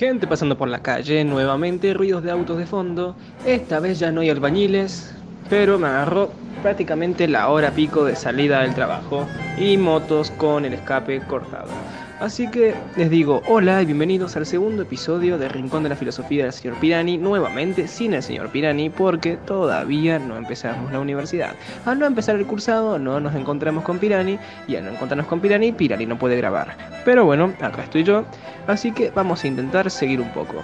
Gente pasando por la calle, nuevamente ruidos de autos de fondo. Esta vez ya no hay albañiles, pero me agarró prácticamente la hora pico de salida del trabajo y motos con el escape cortado. Así que les digo hola y bienvenidos al segundo episodio de Rincón de la Filosofía del señor Pirani, nuevamente sin el señor Pirani porque todavía no empezamos la universidad. Al no empezar el cursado no nos encontramos con Pirani y al no encontrarnos con Pirani, Pirani no puede grabar. Pero bueno, acá estoy yo, así que vamos a intentar seguir un poco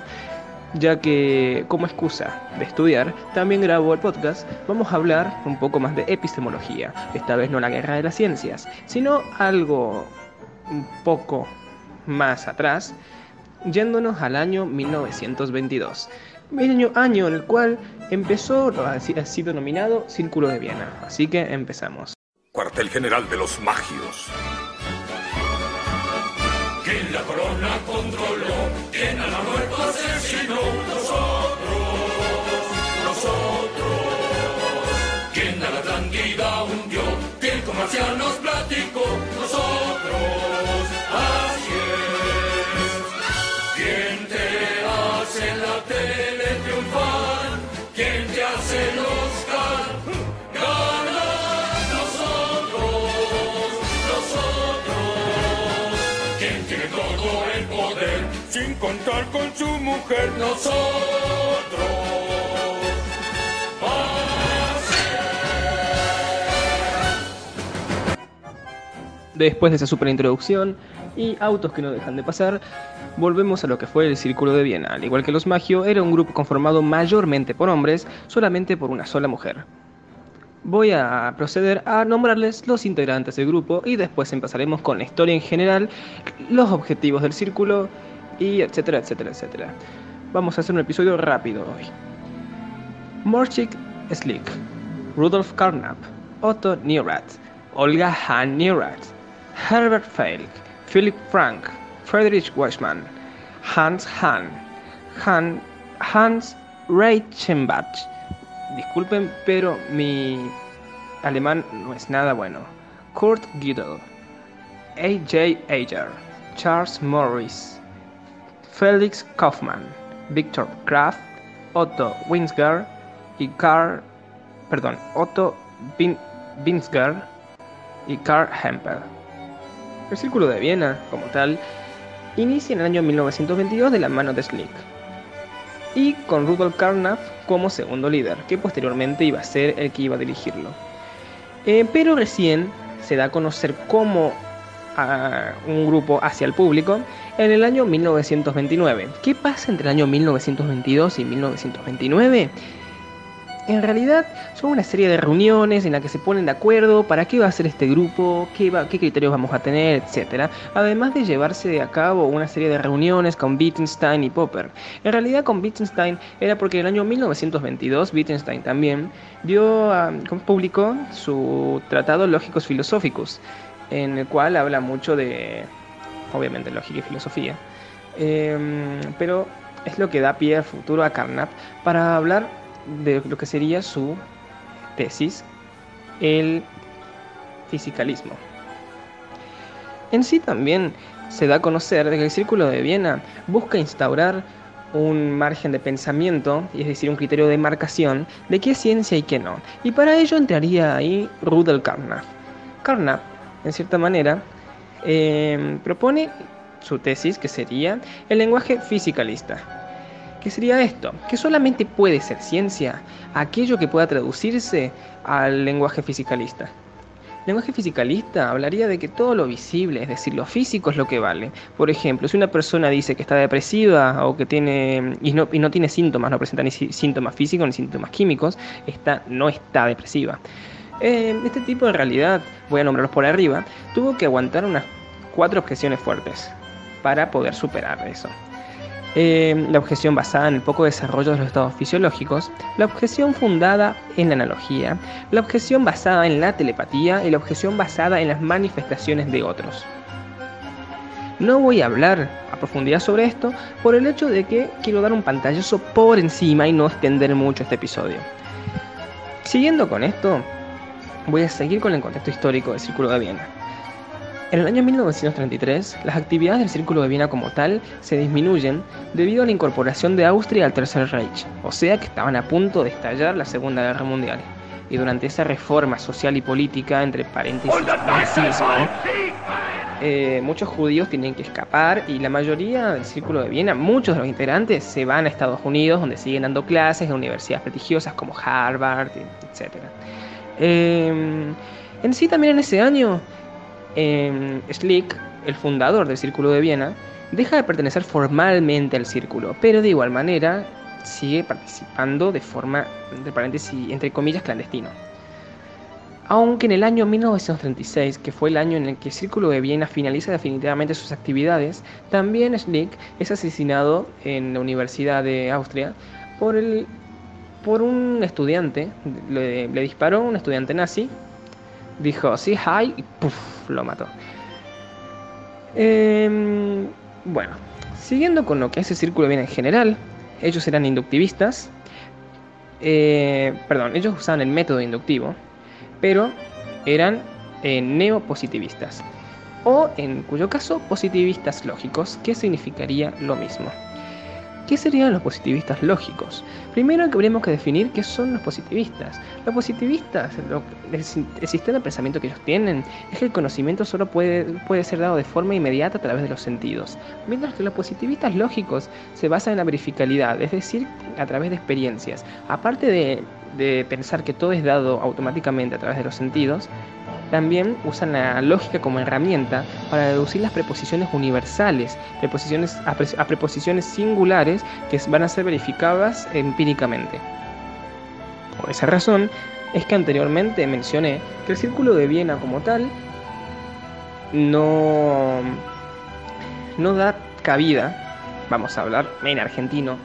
ya que como excusa de estudiar, también grabo el podcast, vamos a hablar un poco más de epistemología, esta vez no la guerra de las ciencias, sino algo un poco más atrás, yéndonos al año 1922. Año, año en el cual empezó, ha sido nominado Círculo de Viena. Así que empezamos. Cuartel General de los Magios. ¿Quién la corona controló? ¿Quién a la muerte asesinó? Contar con su mujer? Nosotros. Después de esa super introducción y autos que no dejan de pasar, volvemos a lo que fue el Círculo de Viena. Al igual que los Magio, era un grupo conformado mayormente por hombres, solamente por una sola mujer. Voy a proceder a nombrarles los integrantes del grupo y después empezaremos con la historia en general, los objetivos del círculo y etcétera, etcétera, etcétera. Vamos a hacer un episodio rápido hoy. Morchik Slick, Rudolf Carnap, Otto Neurath, Olga Hahn Neurath, Herbert Feilk, Philip Frank, Friedrich Weissmann, Hans Hahn, Han, Hans Reichenbach. Disculpen, pero mi alemán no es nada bueno. Kurt Gödel, A.J. Ager, Charles Morris, Felix Kaufmann, Victor Kraft, Otto Winsgar y Karl, perdón, Otto Bin, Binsgar y Karl Hempel. El Círculo de Viena, como tal, inicia en el año 1922 de la mano de Slick y con Rudolf Carnap como segundo líder, que posteriormente iba a ser el que iba a dirigirlo. Eh, pero recién se da a conocer como a un grupo hacia el público en el año 1929. ¿Qué pasa entre el año 1922 y 1929? En realidad son una serie de reuniones en las que se ponen de acuerdo para qué va a ser este grupo, qué, criterios vamos a tener, etc. Además de llevarse a cabo una serie de reuniones con Wittgenstein y Popper. En realidad con Wittgenstein era porque en el año 1922 Wittgenstein también dio a, publicó su Tratado Lógicos Filosóficos, en el cual habla mucho de, obviamente, lógica y filosofía. Eh, pero es lo que da pie al futuro a Carnap para hablar de lo que sería su tesis, el fisicalismo. En sí también se da a conocer que el Círculo de Viena busca instaurar un margen de pensamiento, es decir, un criterio de marcación de qué es ciencia y qué no. Y para ello entraría ahí Rudolf Carnap. Carnap, en cierta manera, eh, propone su tesis que sería el lenguaje fisicalista. ¿Qué sería esto? Que solamente puede ser ciencia aquello que pueda traducirse al lenguaje fisicalista. El lenguaje fisicalista hablaría de que todo lo visible, es decir, lo físico es lo que vale. Por ejemplo, si una persona dice que está depresiva o que tiene y no, y no tiene síntomas, no presenta ni síntomas físicos ni síntomas químicos, está, no está depresiva. Eh, este tipo de realidad, voy a nombrarlos por arriba, tuvo que aguantar unas cuatro objeciones fuertes para poder superar eso. Eh, la objeción basada en el poco desarrollo de los estados fisiológicos, la objeción fundada en la analogía, la objeción basada en la telepatía y la objeción basada en las manifestaciones de otros. No voy a hablar a profundidad sobre esto por el hecho de que quiero dar un pantallazo por encima y no extender mucho este episodio. Siguiendo con esto, voy a seguir con el contexto histórico del Círculo de Viena. En el año 1933, las actividades del Círculo de Viena como tal se disminuyen debido a la incorporación de Austria al Tercer Reich, o sea que estaban a punto de estallar la Segunda Guerra Mundial. Y durante esa reforma social y política, entre paréntesis, nazismo, eh, muchos judíos tienen que escapar y la mayoría del círculo de Viena, muchos de los integrantes se van a Estados Unidos donde siguen dando clases en universidades prestigiosas como Harvard, etc. Em, en sí también en ese año, eh, Schlick, el fundador del círculo de Viena, deja de pertenecer formalmente al círculo, pero de igual manera sigue participando de forma, entre paréntesis, entre comillas, clandestino. Aunque en el año 1936, que fue el año en el que el Círculo de Viena finaliza definitivamente sus actividades, también Schlick es asesinado en la Universidad de Austria por, el, por un estudiante, le, disparó un estudiante nazi, dijo sí, hi, y puff, lo mató. Em, bueno, siguiendo con lo que es el Círculo de Viena en general, ellos eran inductivistas, eh, perdón, ellos usaban el método inductivo, pero eran eh, neopositivistas, o en cuyo caso positivistas lógicos, que significaría lo mismo. ¿Qué serían los positivistas lógicos? Primero habríamos que definir qué son los positivistas. Los positivistas, el, sistema de pensamiento que ellos tienen es que el conocimiento solo puede, puede ser dado de forma inmediata a través de los sentidos, mientras que los positivistas lógicos se basan en la verificabilidad, es decir, a través de experiencias. Aparte de de pensar que todo es dado automáticamente a través de los sentidos, también usan la lógica como herramienta para deducir las preposiciones universales, preposiciones a, preposiciones singulares que van a ser verificadas empíricamente. Por esa razón es que anteriormente mencioné que el círculo de Viena como tal no, no da cabida, vamos a hablar en argentino,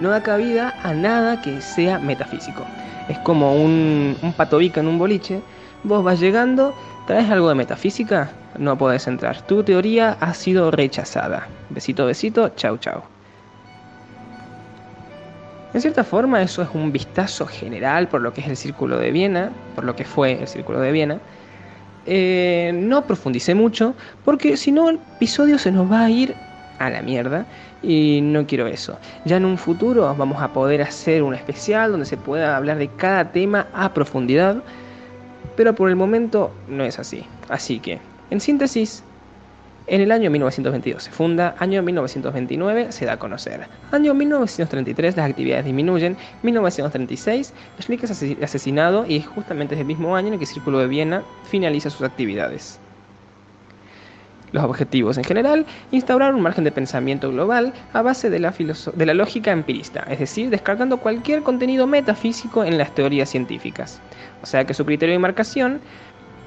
no da cabida a nada que sea metafísico es como un, un patobica en un boliche. Vos vas llegando, traes algo de metafísica, no podés entrar. Tu teoría ha sido rechazada. Besito, besito, chau, chau. En cierta forma, eso es un vistazo general por lo que es el Círculo de Viena, por lo que fue el Círculo de Viena. Eh, no profundicé mucho, porque si no, el episodio se nos va a ir a la mierda y no quiero eso. Ya en un futuro vamos a poder hacer un especial donde se pueda hablar de cada tema a profundidad, pero por el momento no es así. Así que, en síntesis, en el año 1922 se funda, año 1929 se da a conocer, año 1933 las actividades disminuyen, 1936 Schlick es asesinado y es justamente ese mismo año en el que el Círculo de Viena finaliza sus actividades. Los objetivos en general, instaurar un margen de pensamiento global a base de la, de la lógica empirista, es decir, descartando cualquier contenido metafísico en las teorías científicas. O sea que su criterio de marcación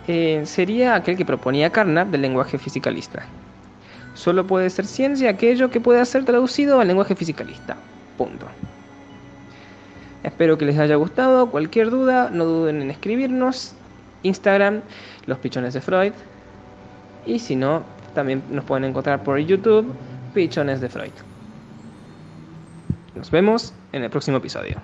eh, sería aquel que proponía Carnap del lenguaje fisicalista. Solo puede ser ciencia aquello que pueda ser traducido al lenguaje fisicalista. Punto. Espero que les haya gustado. Cualquier duda, no duden en escribirnos. Instagram, los pichones de Freud. Y si no, también nos pueden encontrar por YouTube, Pichones de Freud. Nos vemos en el próximo episodio.